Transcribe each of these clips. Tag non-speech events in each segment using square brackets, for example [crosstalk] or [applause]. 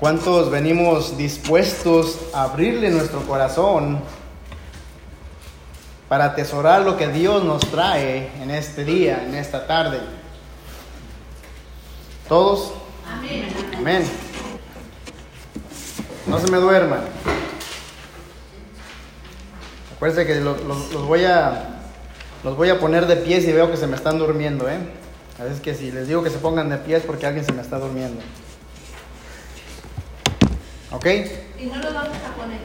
¿Cuántos venimos dispuestos a abrirle nuestro corazón para atesorar lo que Dios nos trae en este día, en esta tarde? ¿Todos? Amén. No se me duerman. Acuérdense que lo- lo- los, voy a los voy a poner de pies y veo que se me están durmiendo, ¿eh? A veces que si les digo que se pongan de pies porque alguien se me está durmiendo. ¿Ok? Y no lo vamos a poner.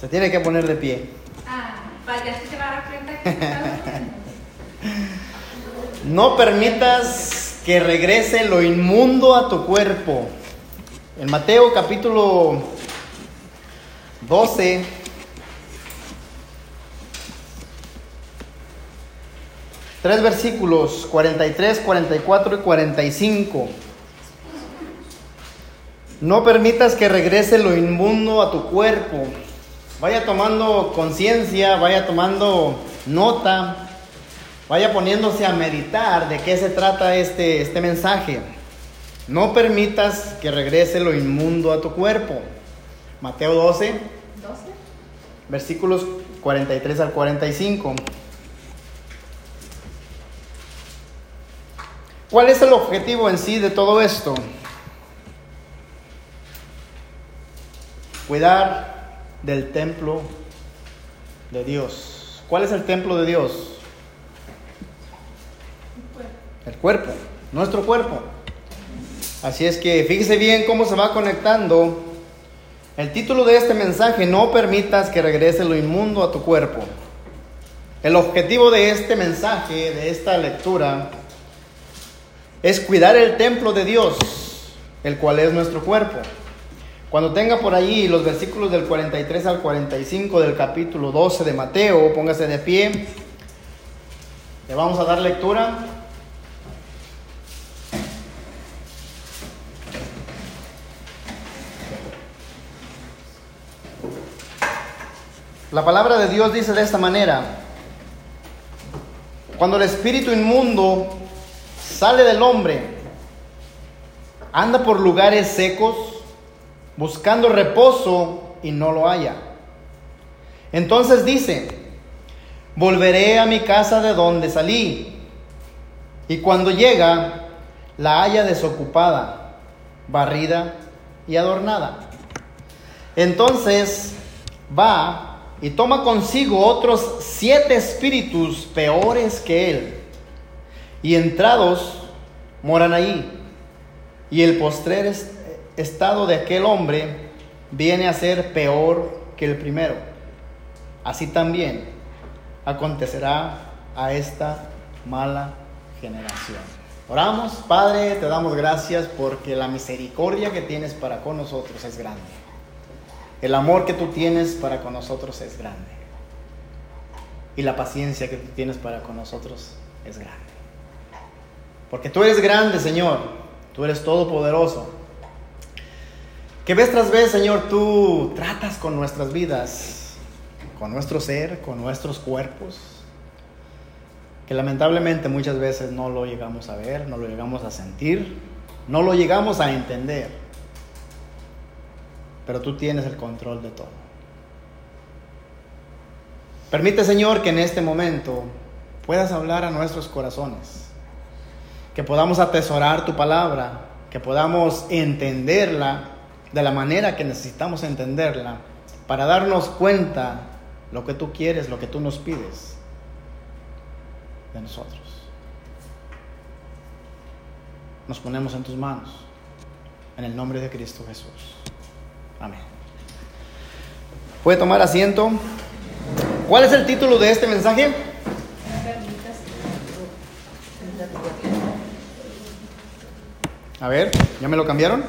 Se tiene que poner de pie. Ah, para que así se va a dar cuenta que está [laughs] No permitas que regrese lo inmundo a tu cuerpo. En Mateo capítulo 12, tres versículos, 43, 44 y 45. No permitas que regrese lo inmundo a tu cuerpo. Vaya tomando conciencia, vaya tomando nota vaya poniéndose a meditar de qué se trata este, este mensaje. No permitas que regrese lo inmundo a tu cuerpo. Mateo 12, 12. versículos 43 al 45. ¿Cuál es el objetivo en sí de todo esto? Cuidar del templo de Dios. ¿Cuál es el templo de Dios? El cuerpo, nuestro cuerpo. Así es que fíjese bien cómo se va conectando. El título de este mensaje, no permitas que regrese lo inmundo a tu cuerpo. El objetivo de este mensaje, de esta lectura, es cuidar el templo de Dios, el cual es nuestro cuerpo. Cuando tenga por allí los versículos del 43 al 45 del capítulo 12 de Mateo, póngase de pie. Le vamos a dar lectura. La palabra de Dios dice de esta manera, cuando el espíritu inmundo sale del hombre, anda por lugares secos, buscando reposo y no lo halla. Entonces dice, volveré a mi casa de donde salí, y cuando llega, la halla desocupada, barrida y adornada. Entonces va y toma consigo otros siete espíritus peores que él, y entrados moran ahí. Y el postrer est- estado de aquel hombre viene a ser peor que el primero. Así también acontecerá a esta mala generación. Oramos, Padre, te damos gracias porque la misericordia que tienes para con nosotros es grande. El amor que tú tienes para con nosotros es grande. Y la paciencia que tú tienes para con nosotros es grande. Porque tú eres grande, Señor. Tú eres todopoderoso. Que vez tras vez, Señor, tú tratas con nuestras vidas, con nuestro ser, con nuestros cuerpos. Que lamentablemente muchas veces no lo llegamos a ver, no lo llegamos a sentir, no lo llegamos a entender pero tú tienes el control de todo. Permite, Señor, que en este momento puedas hablar a nuestros corazones, que podamos atesorar tu palabra, que podamos entenderla de la manera que necesitamos entenderla, para darnos cuenta lo que tú quieres, lo que tú nos pides de nosotros. Nos ponemos en tus manos, en el nombre de Cristo Jesús. Amén. ¿Puede tomar asiento? ¿Cuál es el título de este mensaje? A ver, ¿ya me lo cambiaron?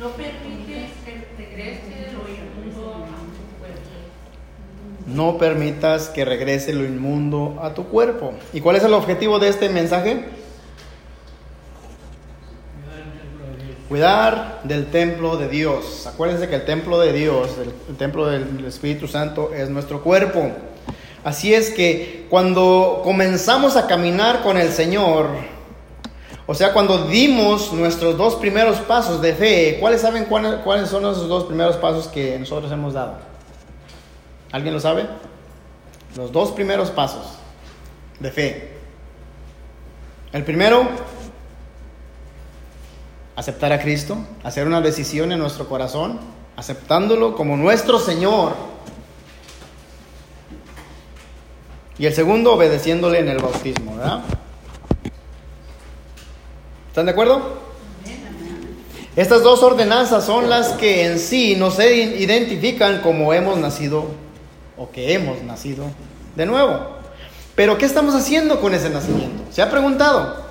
No permites que regrese lo inmundo a tu cuerpo. No permitas que regrese lo inmundo a tu cuerpo. ¿Y cuál es el objetivo de este mensaje? Cuidar del templo de Dios. Acuérdense que el templo de Dios, el, el templo del Espíritu Santo es nuestro cuerpo. Así es que cuando comenzamos a caminar con el Señor, O sea, cuando dimos nuestros dos primeros pasos de fe, ¿cuáles saben cuáles, son esos dos primeros pasos que nosotros hemos dado? ¿Alguien lo sabe? Los dos primeros pasos de fe. El primero, aceptar a Cristo, hacer una decisión en nuestro corazón, aceptándolo como nuestro Señor. Y el segundo, obedeciéndole en el bautismo, ¿verdad? ¿Están de acuerdo? Estas dos ordenanzas son las que en sí nos identifican como hemos nacido o que hemos nacido de nuevo. Pero ¿qué estamos haciendo con ese nacimiento? ¿Se ha preguntado?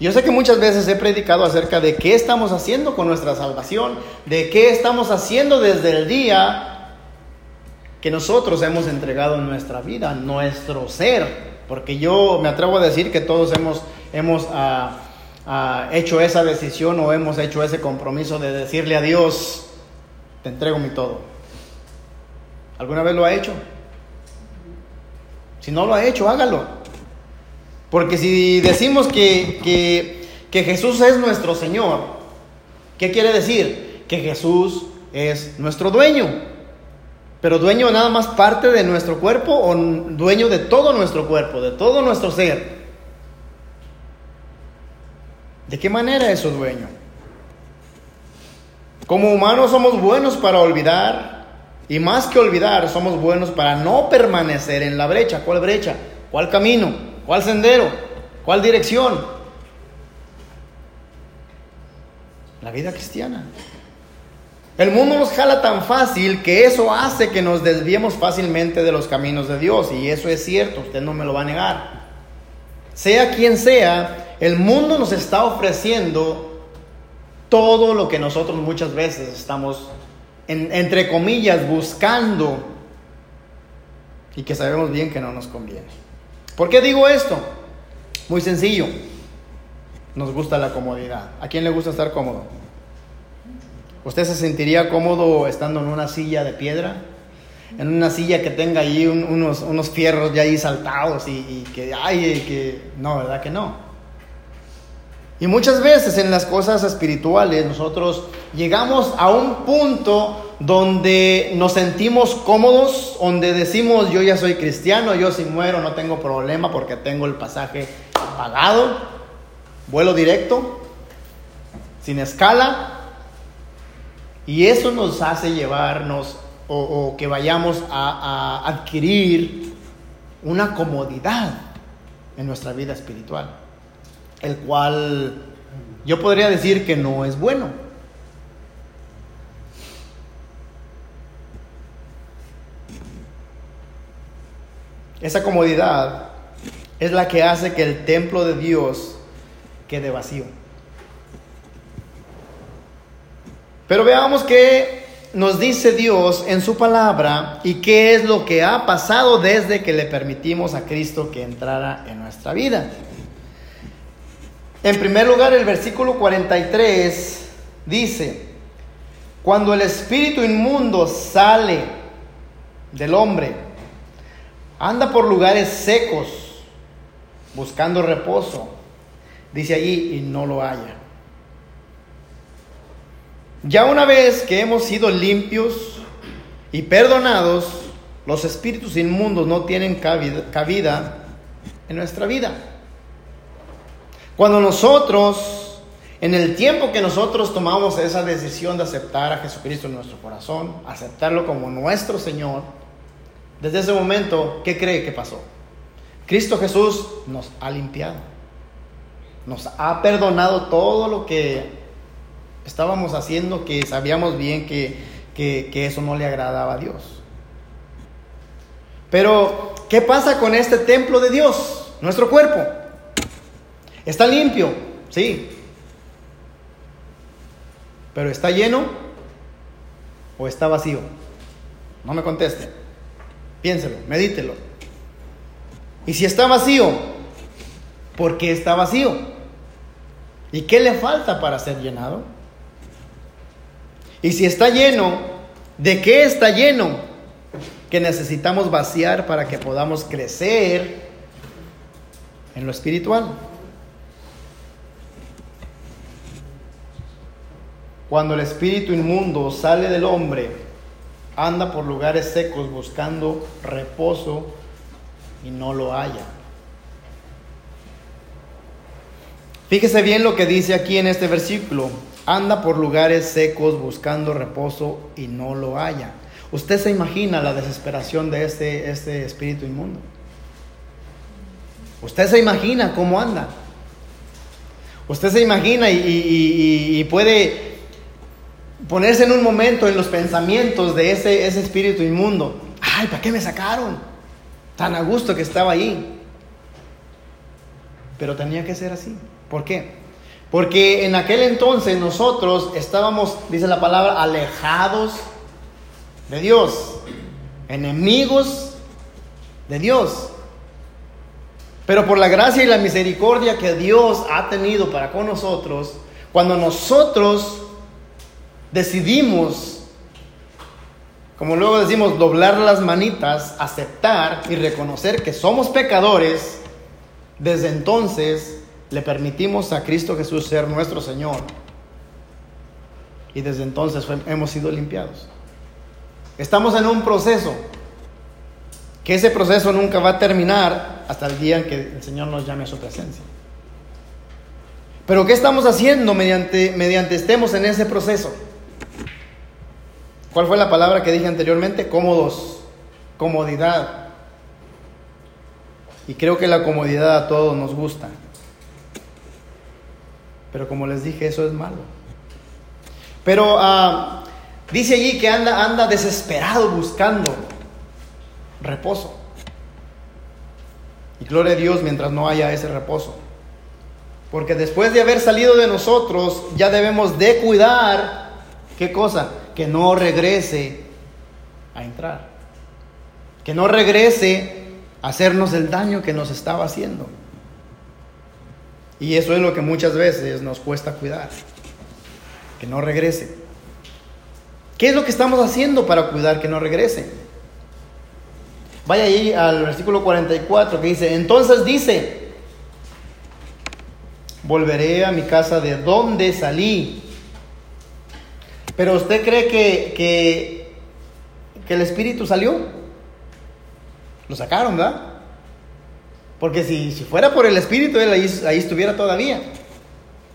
Yo sé que muchas veces he predicado acerca de qué estamos haciendo con nuestra salvación, de qué estamos haciendo desde el día que nosotros hemos entregado nuestra vida, nuestro ser. Porque yo me atrevo a decir que todos hemos, hemos ah, ah, hecho esa decisión o hemos hecho ese compromiso de decirle a Dios, te entrego mi todo. ¿Alguna vez lo ha hecho? Si no lo ha hecho, hágalo. Porque si decimos que, Jesús es nuestro Señor, ¿qué quiere decir? Que Jesús es nuestro dueño. Pero dueño nada más parte de nuestro cuerpo o dueño de todo nuestro cuerpo, de todo nuestro ser. ¿De qué manera es dueño? Como humanos somos buenos para olvidar y más que olvidar somos buenos para no permanecer en la brecha. ¿Cuál brecha? ¿Cuál camino? ¿Cuál sendero? ¿Cuál dirección? La vida cristiana. El mundo nos jala tan fácil que eso hace que nos desviemos fácilmente de los caminos de Dios. Y eso es cierto, usted no me lo va a negar. Sea quien sea, el mundo nos está ofreciendo todo lo que nosotros muchas veces estamos, entre comillas, buscando y que sabemos bien que no nos conviene. ¿Por qué digo esto? Muy sencillo. Nos gusta la comodidad. ¿A quién le gusta estar cómodo? ¿Usted se sentiría cómodo estando en una silla de piedra? En una silla que tenga ahí unos, unos, fierros ya ahí saltados y, y que, ay, que... No, ¿verdad que no? Y muchas veces en las cosas espirituales nosotros llegamos a un punto donde nos sentimos cómodos, donde decimos yo ya soy cristiano, yo si muero no tengo problema porque tengo el pasaje pagado, vuelo directo, sin escala, y eso nos hace llevarnos o, que vayamos a, a adquirir una comodidad en nuestra vida espiritual, el cual yo podría decir que no es bueno. Esa comodidad es la que hace que el templo de Dios quede vacío. Pero veamos qué nos dice Dios en su palabra y qué es lo que ha pasado desde que le permitimos a Cristo que entrara en nuestra vida. En primer lugar, el versículo 43 dice, cuando el espíritu inmundo sale del hombre, Anda por lugares secos, buscando reposo. Dice allí, y no lo haya. Ya una vez que hemos sido limpios y perdonados, los espíritus inmundos no tienen cabida, en nuestra vida. Cuando nosotros, en el tiempo que nosotros tomamos esa decisión de aceptar a Jesucristo en nuestro corazón, aceptarlo como nuestro Señor, desde ese momento, ¿qué cree que pasó? Cristo Jesús nos ha limpiado. Nos ha perdonado todo lo que estábamos haciendo, que sabíamos bien que, que eso no le agradaba a Dios. Pero, ¿qué pasa con este templo de Dios? Nuestro cuerpo. Está limpio, sí. Pero ¿está lleno o está vacío? No me conteste. Piénselo, medítelo. Y si está vacío, ¿por qué está vacío? ¿Y qué le falta para ser llenado? Y si está lleno, ¿de qué está lleno? Que necesitamos vaciar para que podamos crecer en lo espiritual. Cuando el espíritu inmundo sale del hombre, anda por lugares secos buscando reposo y no lo halla. Fíjese bien lo que dice aquí en este versículo. Anda por lugares secos buscando reposo y no lo halla. Usted se imagina la desesperación de este, este espíritu inmundo. Usted se imagina cómo anda. Usted se imagina y, puede ponerse en un momento en los pensamientos de ese, ese espíritu inmundo. Ay, ¿para qué me sacaron? Tan a gusto que estaba ahí. Pero tenía que ser así. ¿Por qué? Porque en aquel entonces nosotros estábamos, dice la palabra, alejados de Dios, enemigos de Dios. Pero por la gracia y la misericordia que Dios ha tenido para con nosotros, cuando nosotros decidimos, como luego decimos, doblar las manitas, aceptar y reconocer que somos pecadores, desde entonces le permitimos a Cristo Jesús ser nuestro Señor. Y desde entonces hemos sido limpiados. Estamos en un proceso, que ese proceso nunca va a terminar hasta el día en que el Señor nos llame a su presencia. Pero ¿qué estamos haciendo mediante, mediante estemos en ese proceso? ¿Cuál fue la palabra que dije anteriormente? Cómodos, comodidad. Y creo que la comodidad a todos nos gusta. Pero como les dije, eso es malo. Pero ah, dice allí que anda, anda desesperado buscando reposo. Y gloria a Dios mientras no haya ese reposo. Porque después de haber salido de nosotros, ya debemos de cuidar, ¿qué cosa? Que no regrese a entrar. Que no regrese a hacernos el daño que nos estaba haciendo. Y eso es lo que muchas veces nos cuesta cuidar, que no regrese. ¿Qué es lo que estamos haciendo para cuidar que no regrese? Vaya ahí al versículo 44 que dice, entonces dice, volveré a mi casa de donde salí. Pero usted cree que, que, que el Espíritu salió? Lo sacaron, ¿verdad? Porque si, si fuera por el Espíritu, él ahí, estuviera todavía.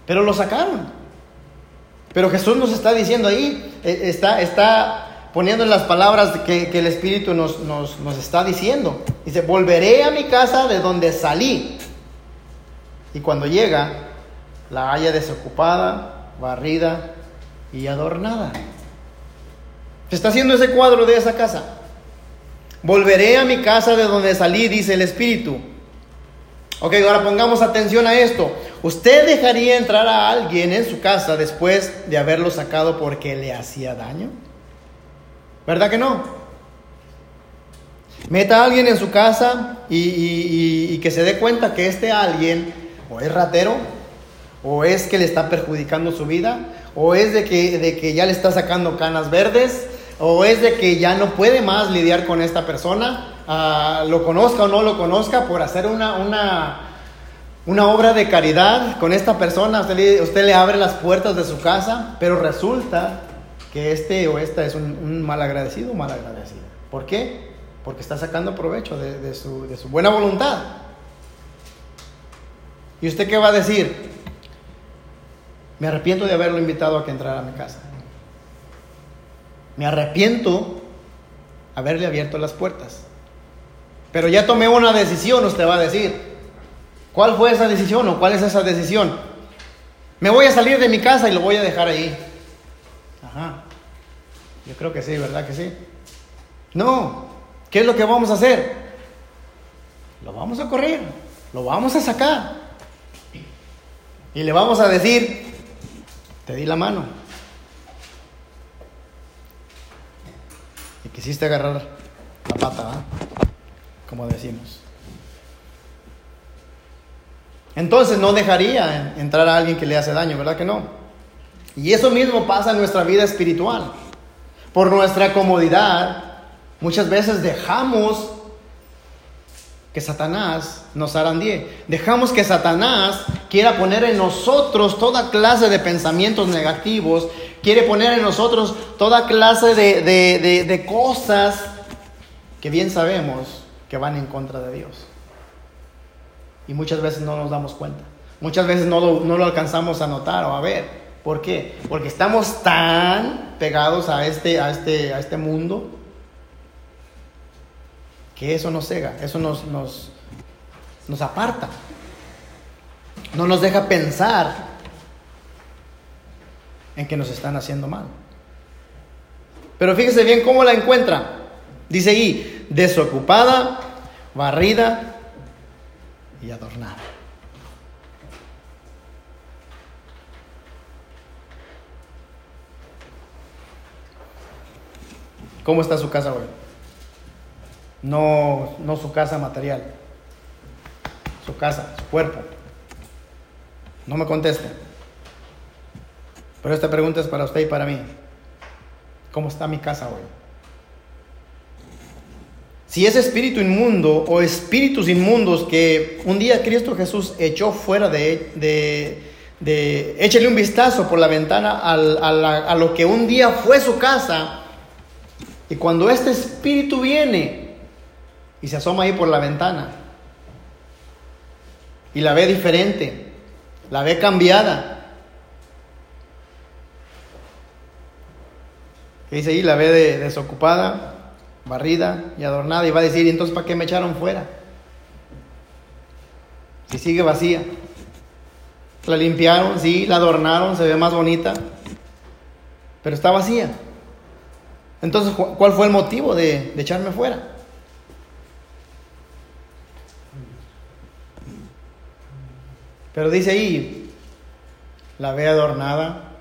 Pero lo sacaron. Pero Jesús nos está diciendo ahí, eh, está, está poniendo en las palabras que, el Espíritu nos, nos, nos, está diciendo. Dice, volveré a mi casa de donde salí. Y cuando llega, la haya desocupada, barrida y adornada. Se está haciendo ese cuadro de esa casa. Volveré a mi casa de donde salí, dice el Espíritu Ok, ahora pongamos atención a esto. ¿Usted dejaría entrar a alguien en su casa después de haberlo sacado porque le hacía daño? ¿Verdad que no? Meta a alguien en su casa y, que se dé cuenta que este alguien o es ratero, o es que le está perjudicando su vida, o es de que, de que ya le está sacando canas verdes, o es de que ya no puede más lidiar con esta persona, Ah, lo conozca o no lo conozca, por hacer una, una, obra de caridad con esta persona, usted le, usted le abre las puertas de su casa, pero resulta que este o esta es un, mal agradecido o mal agradecido. ¿Por qué? Porque está sacando provecho de, su, de su buena voluntad. ¿Y usted qué va a decir? Me arrepiento de haberlo invitado a que entrara a mi casa. Me arrepiento haberle abierto las puertas. Pero ya tomé una decisión, usted va a decir. ¿Cuál fue esa decisión o cuál es esa decisión? Me voy a salir de mi casa y lo voy a dejar ahí. Ajá. Yo creo que sí, ¿verdad que sí? No. ¿Qué es lo que vamos a hacer? Lo vamos a correr. Lo vamos a sacar. Y le vamos a decir, te di la mano. Y quisiste agarrar la pata, ¿verdad? como decimos. Entonces no dejaría entrar a alguien que le hace daño, ¿verdad que no? Y eso mismo pasa en nuestra vida espiritual. Por nuestra comodidad, muchas veces dejamos que Satanás nos arandie. Dejamos que Satanás quiera poner en nosotros toda clase de pensamientos negativos quiere poner en nosotros toda clase de, de- de- de cosas que bien sabemos que van en contra de Dios. Y muchas veces no nos damos cuenta. Muchas veces no lo, no lo alcanzamos a notar o a ver. ¿Por qué? Porque estamos tan pegados a este, a este, a este mundo que eso nos cega, eso nos, nos, nos aparta. No nos deja pensar en que nos están haciendo mal. Pero fíjese bien cómo la encuentra. Dice ahí, desocupada, barrida y adornada. ¿Cómo está su casa hoy? No, no su casa material, su casa, su cuerpo. No me conteste. Pero esta pregunta es para usted y para mí. ¿Cómo está mi casa hoy? Si ese espíritu inmundo o espíritus inmundos que un día Cristo Jesús echó fuera de, de, de échale un vistazo por la ventana al- a, lo que un día fue su casa, y cuando este espíritu viene y se asoma ahí por la ventana y la ve diferente, la ve cambiada, que dice ahí, la ve de- desocupada, barrida y adornada, y va a decir, ¿y entonces para qué me echaron fuera? Si sigue vacía. La limpiaron, sí, la adornaron, se ve más bonita, pero está vacía. Entonces, ¿cu- ¿cuál fue el motivo de echarme fuera? Pero dice ahí, la ve adornada,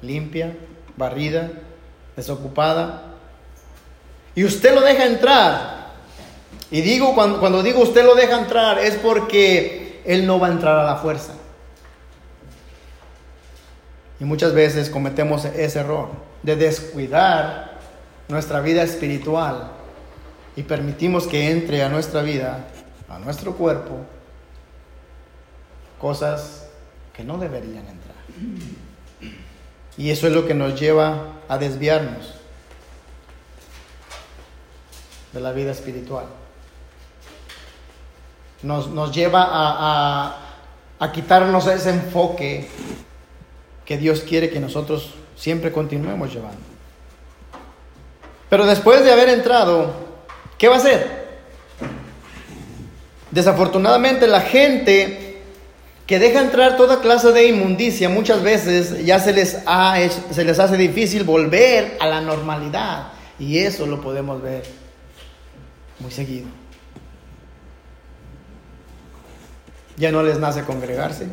limpia, barrida, desocupada. Y usted lo deja entrar. Y digo, cuando, cuando digo usted lo deja entrar, es porque él no va a entrar a la fuerza. Y muchas veces cometemos ese error de descuidar nuestra vida espiritual y permitimos que entre a nuestra vida, a nuestro cuerpo, cosas que no deberían entrar. Y eso es lo que nos lleva a desviarnos de la vida espiritual. Nos, nos lleva a, a- a quitarnos ese enfoque que Dios quiere que nosotros siempre continuemos llevando. Pero después de haber entrado, ¿qué va a hacer? Desafortunadamente la gente que deja entrar toda clase de inmundicia muchas veces ya se les, ha se les hace difícil volver a la normalidad. Y eso lo podemos ver muy seguido. Ya no les nace congregarse.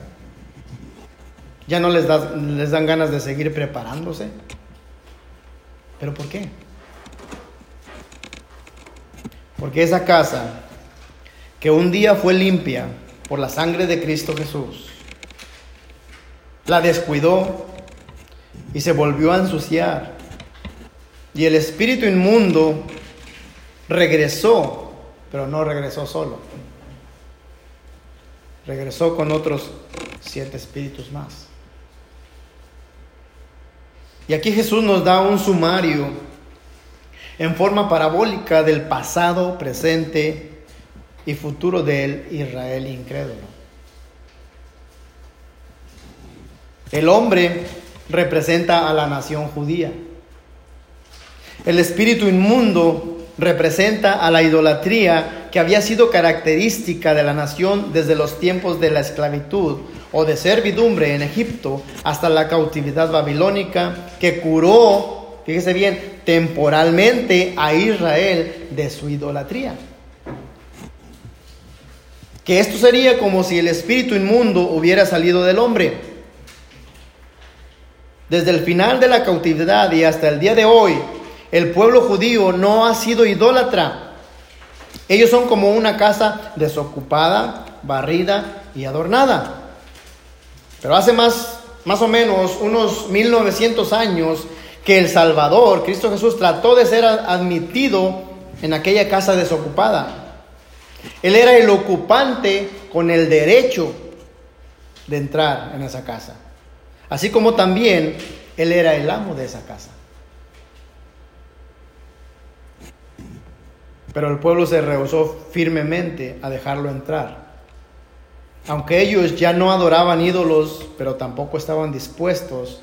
Ya no les, da- les dan ganas de seguir preparándose. ¿Pero por qué? Porque esa casa que un día fue limpia por la sangre de Cristo Jesús, la descuidó y se volvió a ensuciar. Y el espíritu inmundo regresó, pero no regresó solo. Regresó con otros siete espíritus más. Y aquí Jesús nos da un sumario en forma parabólica del pasado, presente y futuro del Israel incrédulo. El hombre representa a la nación judía. El espíritu inmundo representa a la idolatría que había sido característica de la nación desde los tiempos de la esclavitud o de servidumbre en Egipto hasta la cautividad babilónica que curó, fíjese bien, temporalmente a Israel de su idolatría. Que esto sería como si el espíritu inmundo hubiera salido del hombre. Desde el final de la cautividad y hasta el día de hoy, el pueblo judío no ha sido idólatra. Ellos son como una casa desocupada, barrida y adornada. Pero hace más, más o menos unos 1900 años que el Salvador, Cristo Jesús, trató de ser admitido en aquella casa desocupada. Él era el ocupante con el derecho de entrar en esa casa. Así como también Él era el amo de esa casa. Pero el pueblo se rehusó firmemente a dejarlo entrar. Aunque ellos ya no adoraban ídolos, pero tampoco estaban dispuestos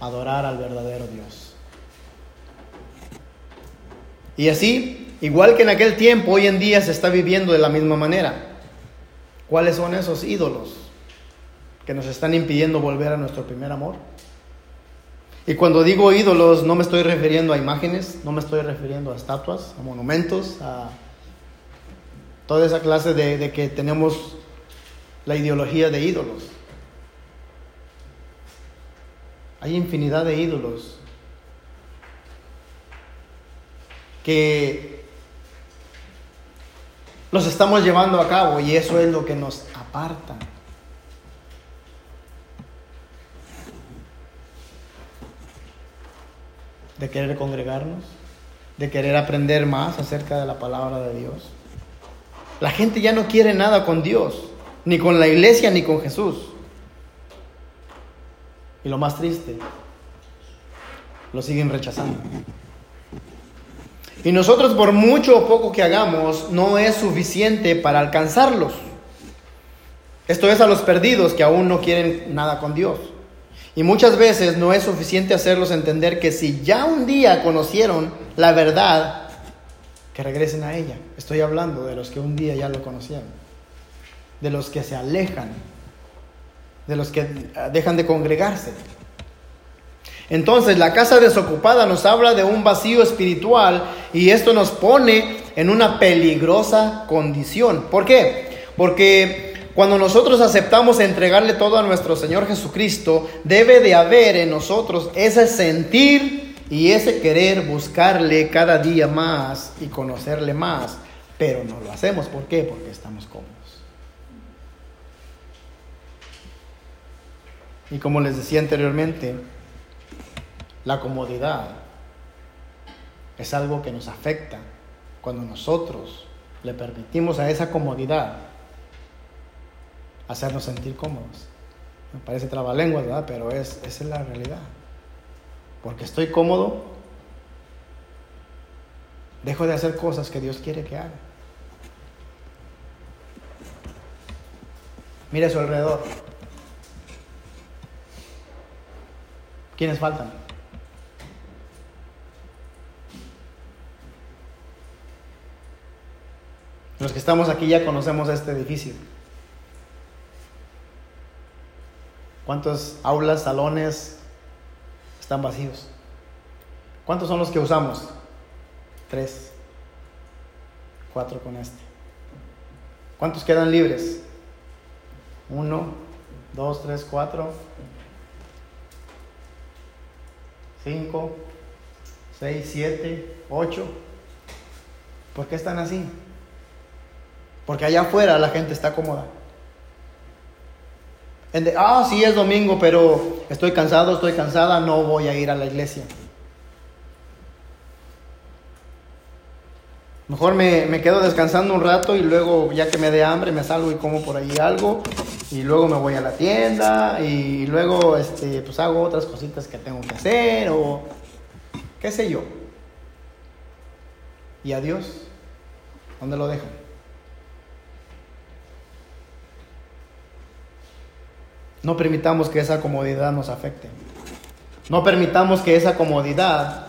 a adorar al verdadero Dios. Y así, igual que en aquel tiempo, hoy en día se está viviendo de la misma manera. ¿Cuáles son esos ídolos que nos están impidiendo volver a nuestro primer amor? Y cuando digo ídolos, no me estoy refiriendo a imágenes, no me estoy refiriendo a estatuas, a monumentos, a toda esa clase de, que tenemos la ideología de ídolos. Hay infinidad de ídolos que los estamos llevando a cabo y eso es lo que nos aparta. De querer congregarnos, de querer aprender más acerca de la palabra de Dios. La gente ya no quiere nada con Dios, ni con la iglesia, ni con Jesús. Y lo más triste, lo siguen rechazando. Y nosotros por mucho o poco que hagamos, no es suficiente para alcanzarlos. Esto es a los perdidos que aún no quieren nada con Dios. Y muchas veces no es suficiente hacerlos entender que si ya un día conocieron la verdad, que regresen a ella. Estoy hablando de los que un día ya lo conocieron, de los que se alejan, de los que dejan de congregarse. Entonces la casa desocupada nos habla de un vacío espiritual y esto nos pone en una peligrosa condición. ¿Por qué? Porque cuando nosotros aceptamos entregarle todo a nuestro Señor Jesucristo, debe de haber en nosotros ese sentir y ese querer buscarle cada día más y conocerle más. Pero no lo hacemos. ¿Por qué? Porque estamos cómodos. Y como les decía anteriormente, la comodidad es algo que nos afecta cuando nosotros le permitimos a esa comodidad hacernos sentir cómodos. Me parece trabalenguas, ¿verdad? Pero es, esa es la realidad. Porque estoy cómodo, dejo de hacer cosas que Dios quiere que haga. Mire a su alrededor. ¿Quiénes faltan? Los que estamos aquí ya conocemos este edificio. ¿Cuántas aulas, salones están vacíos? ¿Cuántos son los que usamos? Tres. Cuatro con este. ¿Cuántos quedan libres? Uno, dos, tres, cuatro. Cinco, seis, siete, ocho. ¿Por qué están así? Porque allá afuera la gente está cómoda. Ah, sí es domingo, pero estoy cansado, estoy cansada, no voy a ir a la iglesia. Mejor me, me, quedo descansando un rato y luego ya que me dé hambre me salgo y como por ahí algo y luego me voy a la tienda y luego este, pues hago otras cositas que tengo que hacer o qué sé yo. ¿Y a Dios? ¿Dónde lo dejan? No permitamos que esa comodidad nos afecte. No permitamos que esa comodidad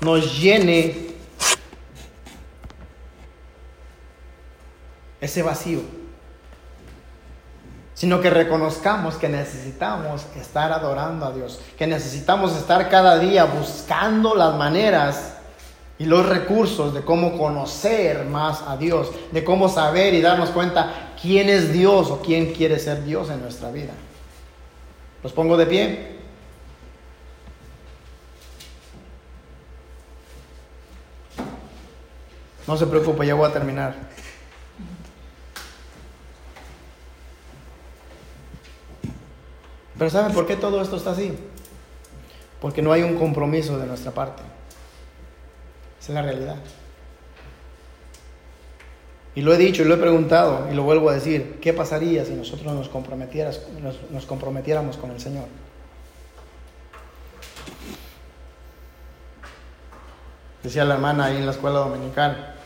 nos llene ese vacío, sino que reconozcamos que necesitamos estar adorando a Dios, que necesitamos estar cada día buscando las maneras y los recursos de cómo conocer más a Dios, de cómo saber y darnos cuenta quién es Dios o quién quiere ser Dios en nuestra vida. Los pongo de pie. No se preocupe, ya voy a terminar. Pero ¿saben por qué todo esto está así? Porque no hay un compromiso de nuestra parte. Esa es la realidad. Y lo he dicho y lo he preguntado y lo vuelvo a decir, ¿qué pasaría si nosotros nos, comprometieras, nos, comprometiéramos con el Señor? Decía la hermana ahí en la escuela dominical,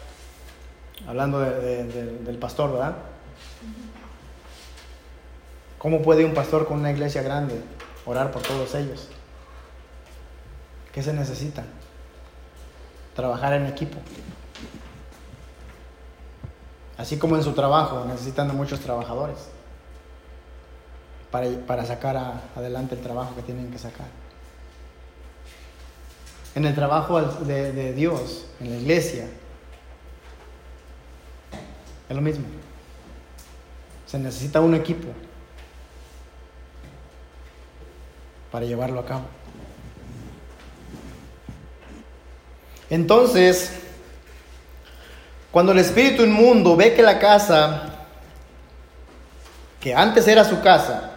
hablando del pastor, ¿verdad? ¿Cómo puede un pastor con una iglesia grande orar por todos ellos? ¿Qué se necesita? Trabajar en equipo. Así como en su trabajo necesitan de muchos trabajadores para, para sacar adelante el trabajo que tienen que sacar. En el trabajo de, de Dios, en la iglesia, es lo mismo. Se necesita un equipo para llevarlo a cabo. Entonces, cuando el espíritu inmundo ve que la casa, que antes era su casa,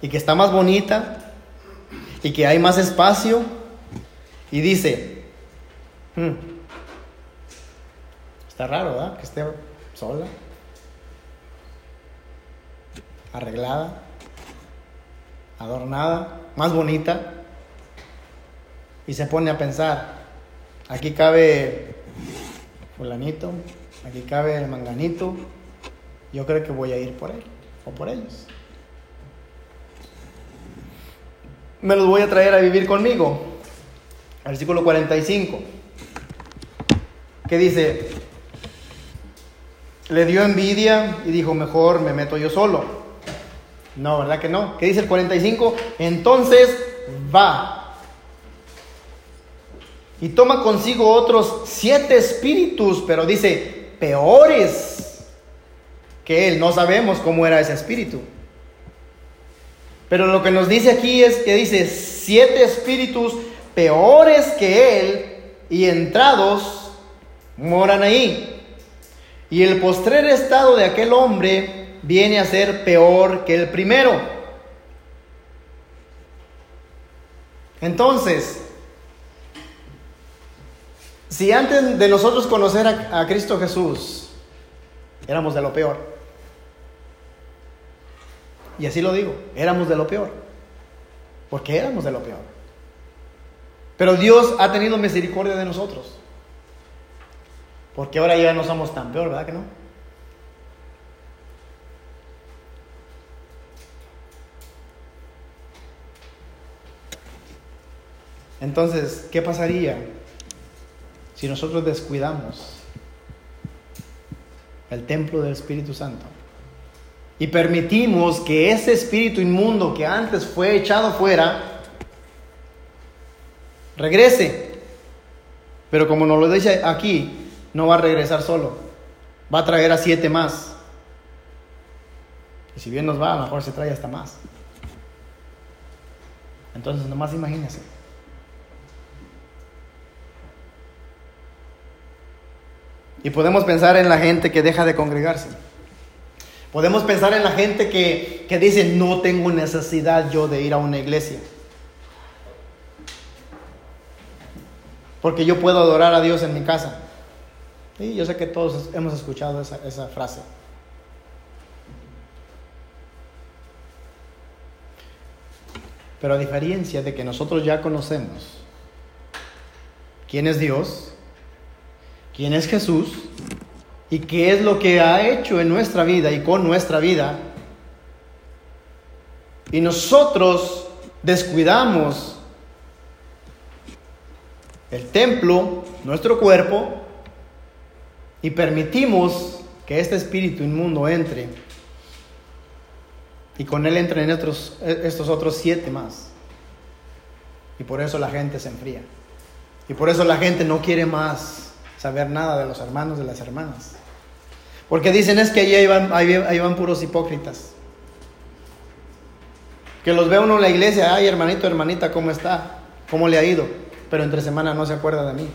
y que está más bonita, y que hay más espacio, y dice, "Hmm, está raro, ¿verdad? Que esté sola, arreglada, adornada, más bonita, y se pone a pensar, aquí cabe aquí cabe el manganito, yo creo que voy a ir por él o por ellos. Me los voy a traer a vivir conmigo. Versículo 45. Que dice, le dio envidia y dijo, mejor me meto yo solo. No, ¿verdad que no? ¿Qué dice el 45? Entonces va y toma consigo otros siete espíritus, pero dice, peores que él. No sabemos cómo era ese espíritu. Pero lo que nos dice aquí es que dice, siete espíritus peores que él y entrados moran ahí. Y el postrer estado de aquel hombre viene a ser peor que el primero. Entonces, si antes de nosotros conocer a, a Cristo Jesús, éramos de lo peor. Y así lo digo, éramos de lo peor. Porque éramos de lo peor. Pero Dios ha tenido misericordia de nosotros. Porque ahora ya no somos tan peor, ¿verdad que no? Entonces, ¿qué pasaría si nosotros descuidamos el templo del Espíritu Santo y permitimos que ese espíritu inmundo que antes fue echado fuera regrese? Pero como nos lo dice aquí, no va a regresar solo, va a traer a siete más. Y si bien nos va, a lo mejor se trae hasta más. Entonces, nomás imagínense. Y podemos pensar en la gente que deja de congregarse. Podemos pensar en la gente que, que dice, no tengo necesidad yo de ir a una iglesia. Porque yo puedo adorar a Dios en mi casa. Y yo sé que todos hemos escuchado esa, esa frase. Pero a diferencia de que nosotros ya conocemos quién es Dios, quién es Jesús y qué es lo que ha hecho en nuestra vida y con nuestra vida, y nosotros descuidamos el templo, nuestro cuerpo, y permitimos que este espíritu inmundo entre, y con él entren estos, estos otros siete más. Y por eso la gente se enfría. Y por eso la gente no quiere más saber nada de los hermanos, de las hermanas. Porque dicen es que ahí van, ahí van puros hipócritas. Que los ve uno en la iglesia, ay hermanito, hermanita, ¿cómo está? ¿Cómo le ha ido? Pero entre semana no se acuerda de mí.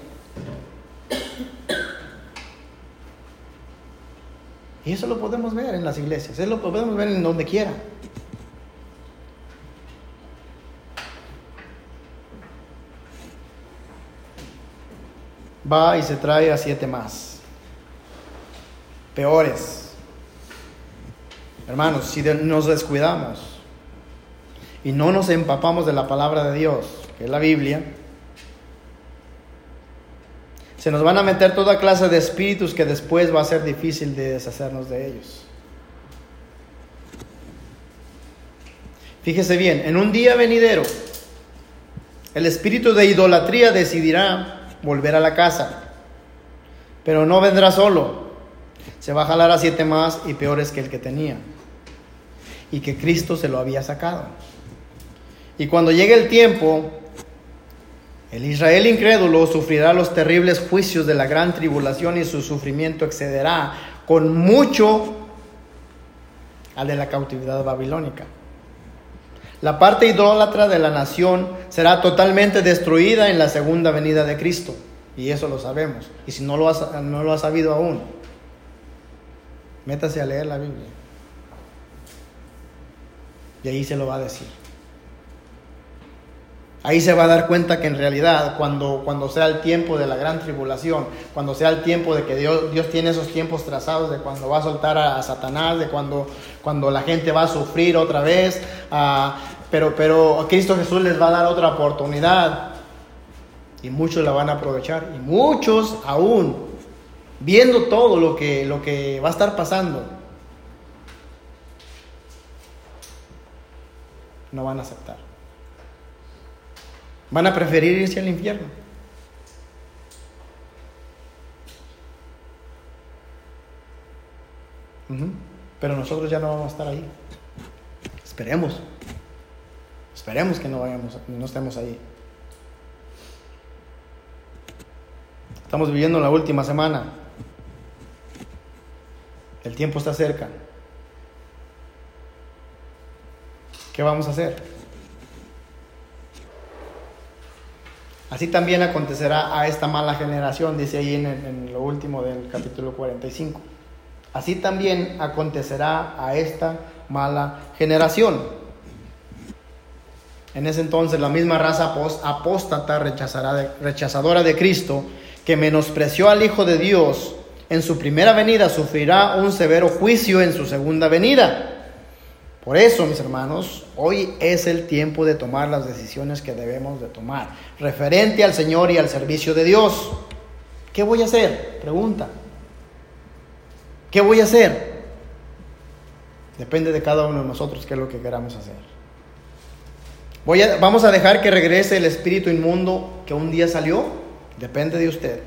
Y eso lo podemos ver en las iglesias, eso lo podemos ver en donde quiera. Va y se trae a siete más. Peores. Hermanos, si nos descuidamos y no nos empapamos de la palabra de Dios, que es la Biblia, Se nos van a meter toda clase de espíritus que después va a ser difícil de deshacernos de ellos. Fíjese bien, en un día venidero, el espíritu de idolatría decidirá volver a la casa, pero no vendrá solo, se va a jalar a siete más y peores que el que tenía, y que Cristo se lo había sacado. Y cuando llegue el tiempo, el Israel incrédulo sufrirá los terribles juicios de la gran tribulación y su sufrimiento excederá con mucho al de la cautividad babilónica. La parte idólatra de la nación será totalmente destruida en la segunda venida de Cristo. Y eso lo sabemos. Y si no lo has, no lo has sabido aún, métase a leer la Biblia. Y ahí se lo va a decir. Ahí se va a dar cuenta que en realidad cuando, cuando sea el tiempo de la gran tribulación, cuando sea el tiempo de que Dios, Dios tiene esos tiempos trazados, de cuando va a soltar a, Satanás, de cuando, cuando la gente va a sufrir otra vez, uh, pero, pero Cristo Jesús les va a dar otra oportunidad y muchos la van a aprovechar y muchos aún viendo todo lo que, lo que va a estar pasando, no van a aceptar. Van a preferir irse al infierno. Pero nosotros ya no vamos a estar ahí. Esperemos. Esperemos que no vayamos, no estemos ahí. Estamos viviendo la última semana. El tiempo está cerca. ¿Qué vamos a hacer? Así también acontecerá a esta mala generación, dice ahí en, lo último del capítulo 45. Así también acontecerá a esta mala generación. En ese entonces la misma raza apóstata rechazadora de Cristo, que menospreció al Hijo de Dios en su primera venida, sufrirá un severo juicio en su segunda venida. Por eso, mis hermanos, hoy es el tiempo de tomar las decisiones que debemos de tomar, referente al Señor y al servicio de Dios. ¿Qué voy a hacer? Pregunta. ¿Qué voy a hacer? Depende de cada uno de nosotros qué es lo que queramos hacer. Voy vamos a dejar que regrese el espíritu inmundo que un día salió. Depende de usted.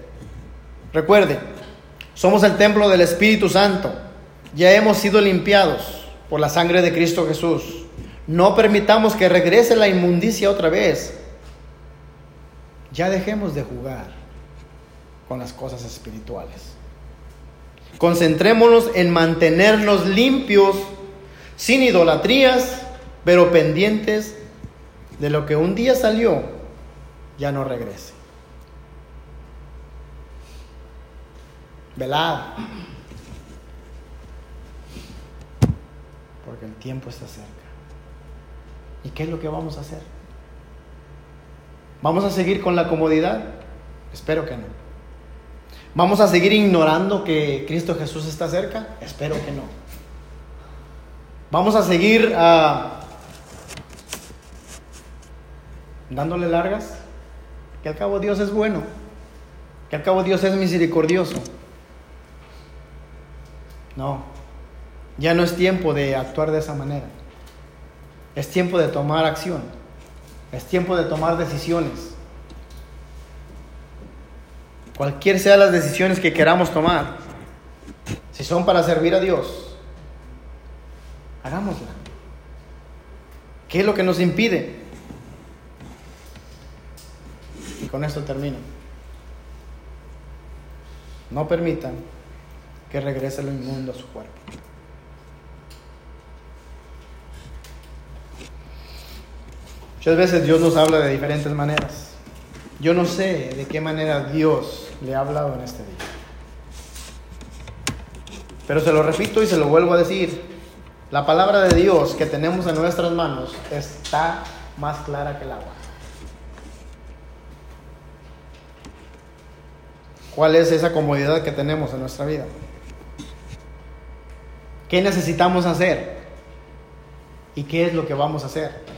Recuerde, somos el templo del Espíritu Santo. Ya hemos sido limpiados por la sangre de Cristo Jesús. No permitamos que regrese la inmundicia otra vez. Ya dejemos de jugar con las cosas espirituales. Concentrémonos en mantenernos limpios, sin idolatrías, pero pendientes de lo que un día salió, ya no regrese. Velad. El tiempo está cerca. ¿Y qué es lo que vamos a hacer? ¿Vamos a seguir con la comodidad? Espero que no. ¿Vamos a seguir ignorando que Cristo Jesús está cerca? Espero que no. ¿Vamos a seguir uh, dándole largas? Que al cabo Dios es bueno. Que al cabo Dios es misericordioso. No. Ya no es tiempo de actuar de esa manera. Es tiempo de tomar acción. Es tiempo de tomar decisiones. Cualquier sea las decisiones que queramos tomar, si son para servir a Dios, hagámosla. ¿Qué es lo que nos impide? Y con esto termino. No permitan que regrese lo inmundo a su cuerpo. Muchas veces Dios nos habla de diferentes maneras. Yo no sé de qué manera Dios le ha hablado en este día. Pero se lo repito y se lo vuelvo a decir. La palabra de Dios que tenemos en nuestras manos está más clara que el agua. ¿Cuál es esa comodidad que tenemos en nuestra vida? ¿Qué necesitamos hacer? ¿Y qué es lo que vamos a hacer?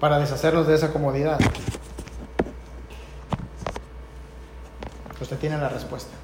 Para deshacernos de esa comodidad. Usted tiene la respuesta.